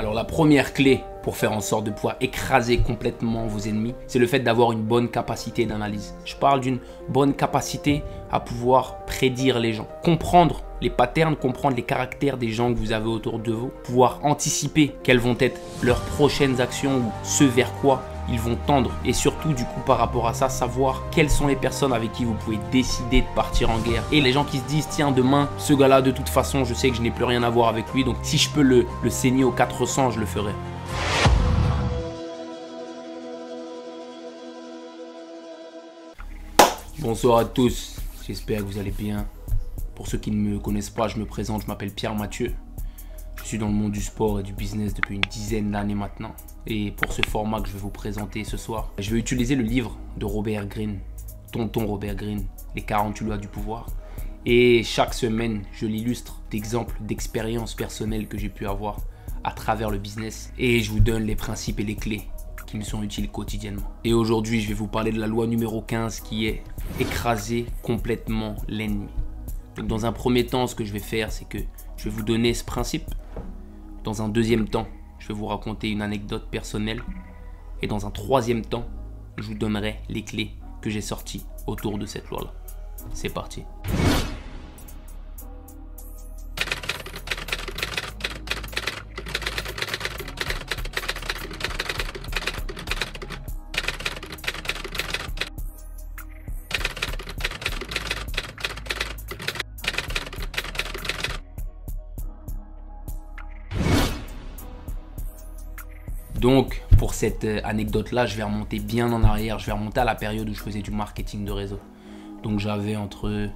Alors la première clé pour faire en sorte de pouvoir écraser complètement vos ennemis, c'est le fait d'avoir une bonne capacité d'analyse. Je parle d'une bonne capacité à pouvoir prédire les gens, comprendre les patterns, comprendre les caractères des gens que vous avez autour de vous, pouvoir anticiper quelles vont être leurs prochaines actions ou ce vers quoi ils vont tendre et surtout du coup par rapport à ça savoir quelles sont les personnes avec qui vous pouvez décider de partir en guerre et les gens qui se disent tiens demain ce gars là de toute façon je sais que je n'ai plus rien à voir avec lui donc si je peux le, le saigner au 400 je le ferai Bonsoir à tous, j'espère que vous allez bien. Pour ceux qui ne me connaissent pas, je me présente, je m'appelle Pierre Mathieu. Je suis dans le monde du sport et du business depuis une dizaine d'années maintenant. Et pour ce format que je vais vous présenter ce soir, je vais utiliser le livre de Robert Greene, Tonton Robert Greene, Les 48 lois du pouvoir. Et chaque semaine, je l'illustre d'exemples, d'expériences personnelles que j'ai pu avoir à travers le business. Et je vous donne les principes et les clés qui me sont utiles quotidiennement. Et aujourd'hui, je vais vous parler de la loi numéro 15 qui est écraser complètement l'ennemi. Donc dans un premier temps, ce que je vais faire, c'est que je vais vous donner ce principe. Dans un deuxième temps, je vais vous raconter une anecdote personnelle. Et dans un troisième temps, je vous donnerai les clés que j'ai sorties autour de cette loi-là. C'est parti. Donc, pour cette euh, anecdote-là, je vais remonter bien en arrière. Je vais remonter à la période où je faisais du marketing de réseau. Donc, j'avais entre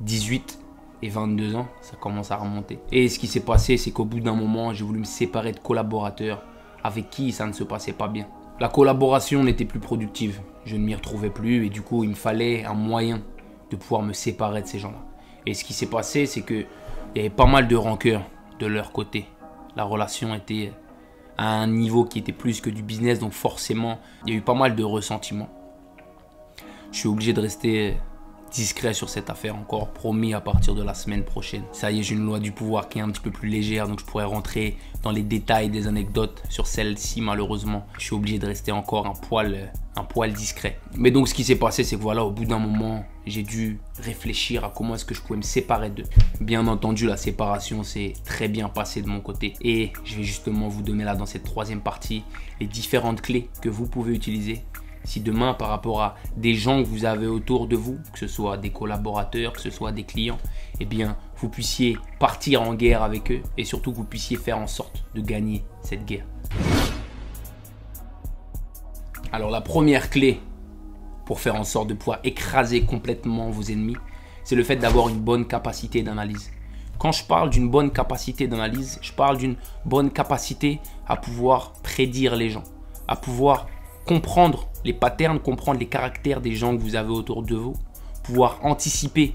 18 et 22 ans. Ça commence à remonter. Et ce qui s'est passé, c'est qu'au bout d'un moment, j'ai voulu me séparer de collaborateurs avec qui ça ne se passait pas bien. La collaboration n'était plus productive. Je ne m'y retrouvais plus et du coup, il me fallait un moyen de pouvoir me séparer de ces gens-là. Et ce qui s'est passé, c'est qu'il y avait pas mal de rancœur de leur côté. La relation était un niveau qui était plus que du business, donc forcément, il y a eu pas mal de ressentiments. Je suis obligé de rester discret sur cette affaire encore, promis à partir de la semaine prochaine. Ça y est, j'ai une loi du pouvoir qui est un petit peu plus légère, donc je pourrais rentrer dans les détails des anecdotes sur celle-ci malheureusement. Je suis obligé de rester encore un poil, un poil discret. Mais donc ce qui s'est passé, c'est que voilà, au bout d'un moment, j'ai dû réfléchir à comment est-ce que je pouvais me séparer d'eux. Bien entendu, la séparation s'est très bien passée de mon côté. Et je vais justement vous donner là dans cette troisième partie les différentes clés que vous pouvez utiliser si demain par rapport à des gens que vous avez autour de vous, que ce soit des collaborateurs, que ce soit des clients, eh bien vous puissiez partir en guerre avec eux et surtout que vous puissiez faire en sorte de gagner cette guerre. Alors la première clé pour faire en sorte de pouvoir écraser complètement vos ennemis, c'est le fait d'avoir une bonne capacité d'analyse. Quand je parle d'une bonne capacité d'analyse, je parle d'une bonne capacité à pouvoir prédire les gens, à pouvoir comprendre les patterns, comprendre les caractères des gens que vous avez autour de vous, pouvoir anticiper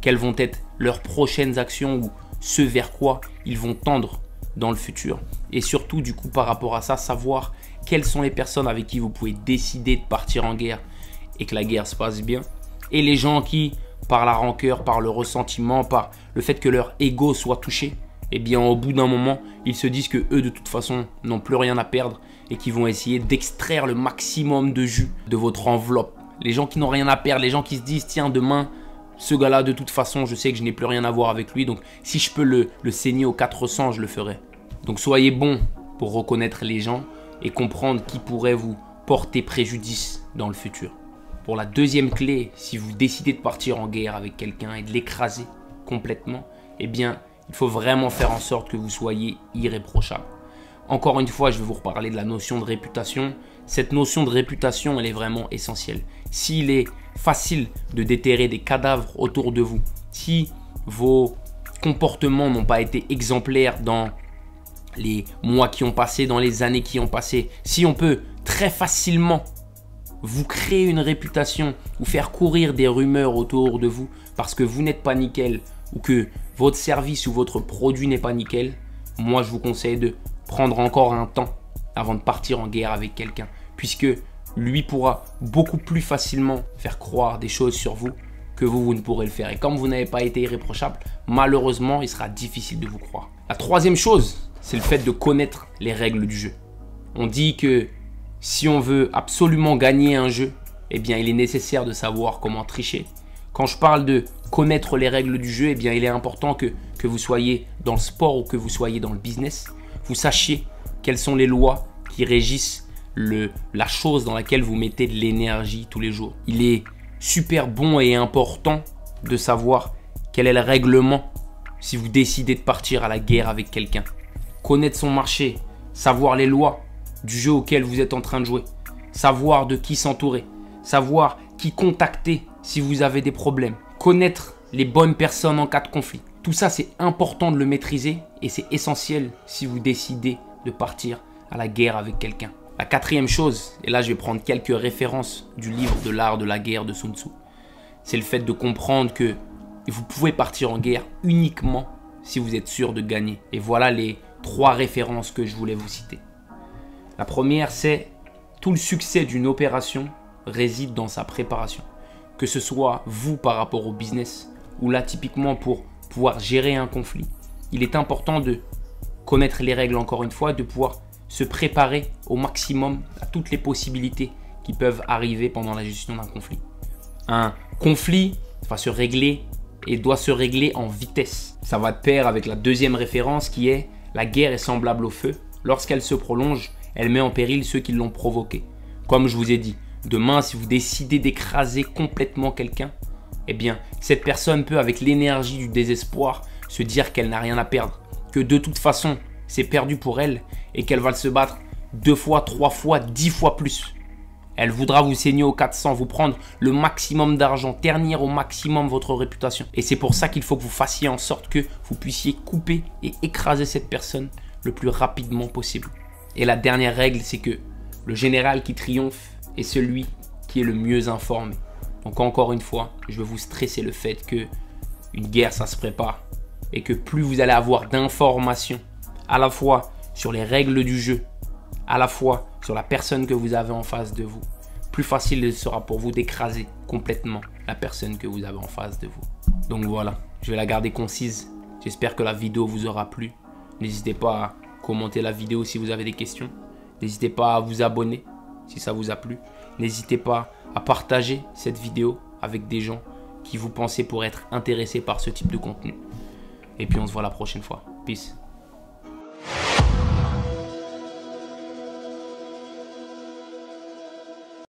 quelles vont être leurs prochaines actions ou ce vers quoi ils vont tendre dans le futur. Et surtout, du coup, par rapport à ça, savoir quelles sont les personnes avec qui vous pouvez décider de partir en guerre et que la guerre se passe bien. Et les gens qui, par la rancœur, par le ressentiment, par le fait que leur ego soit touché, eh bien au bout d'un moment, ils se disent que eux de toute façon n'ont plus rien à perdre et qui vont essayer d'extraire le maximum de jus de votre enveloppe. Les gens qui n'ont rien à perdre, les gens qui se disent tiens demain ce gars-là de toute façon je sais que je n'ai plus rien à voir avec lui donc si je peux le, le saigner au 400 je le ferai. Donc soyez bons pour reconnaître les gens et comprendre qui pourrait vous porter préjudice dans le futur. Pour la deuxième clé, si vous décidez de partir en guerre avec quelqu'un et de l'écraser complètement, eh bien il faut vraiment faire en sorte que vous soyez irréprochable. Encore une fois, je vais vous reparler de la notion de réputation. Cette notion de réputation, elle est vraiment essentielle. S'il est facile de déterrer des cadavres autour de vous, si vos comportements n'ont pas été exemplaires dans les mois qui ont passé, dans les années qui ont passé, si on peut très facilement vous créer une réputation ou faire courir des rumeurs autour de vous parce que vous n'êtes pas nickel ou que votre service ou votre produit n'est pas nickel, moi je vous conseille de prendre encore un temps avant de partir en guerre avec quelqu'un, puisque lui pourra beaucoup plus facilement faire croire des choses sur vous que vous, vous ne pourrez le faire. Et comme vous n'avez pas été irréprochable, malheureusement, il sera difficile de vous croire. La troisième chose, c'est le fait de connaître les règles du jeu. On dit que si on veut absolument gagner un jeu, eh bien il est nécessaire de savoir comment tricher. Quand je parle de connaître les règles du jeu, eh bien il est important que, que vous soyez dans le sport ou que vous soyez dans le business, vous sachiez quelles sont les lois qui régissent le, la chose dans laquelle vous mettez de l'énergie tous les jours. Il est super bon et important de savoir quel est le règlement si vous décidez de partir à la guerre avec quelqu'un. Connaître son marché, savoir les lois du jeu auquel vous êtes en train de jouer, savoir de qui s'entourer, savoir qui contacter si vous avez des problèmes, connaître les bonnes personnes en cas de conflit. Tout ça, c'est important de le maîtriser et c'est essentiel si vous décidez de partir à la guerre avec quelqu'un. La quatrième chose, et là je vais prendre quelques références du livre de l'art de la guerre de Sun Tzu, c'est le fait de comprendre que vous pouvez partir en guerre uniquement si vous êtes sûr de gagner. Et voilà les trois références que je voulais vous citer. La première, c'est tout le succès d'une opération réside dans sa préparation. Que ce soit vous par rapport au business ou là typiquement pour pouvoir gérer un conflit. Il est important de connaître les règles encore une fois, de pouvoir se préparer au maximum à toutes les possibilités qui peuvent arriver pendant la gestion d'un conflit. Un conflit va se régler et doit se régler en vitesse. Ça va de pair avec la deuxième référence qui est la guerre est semblable au feu. Lorsqu'elle se prolonge, elle met en péril ceux qui l'ont provoquée. Comme je vous ai dit, demain, si vous décidez d'écraser complètement quelqu'un, eh bien, cette personne peut, avec l'énergie du désespoir, se dire qu'elle n'a rien à perdre, que de toute façon, c'est perdu pour elle et qu'elle va se battre deux fois, trois fois, dix fois plus. Elle voudra vous saigner au 400, vous prendre le maximum d'argent, ternir au maximum votre réputation. Et c'est pour ça qu'il faut que vous fassiez en sorte que vous puissiez couper et écraser cette personne le plus rapidement possible. Et la dernière règle, c'est que le général qui triomphe est celui qui est le mieux informé. Donc encore une fois, je veux vous stresser le fait que une guerre, ça se prépare. Et que plus vous allez avoir d'informations, à la fois sur les règles du jeu, à la fois sur la personne que vous avez en face de vous, plus facile sera pour vous d'écraser complètement la personne que vous avez en face de vous. Donc voilà, je vais la garder concise. J'espère que la vidéo vous aura plu. N'hésitez pas à commenter la vidéo si vous avez des questions. N'hésitez pas à vous abonner si ça vous a plu. N'hésitez pas à partager cette vidéo avec des gens qui vous pensez pour être intéressés par ce type de contenu. Et puis on se voit la prochaine fois. Peace.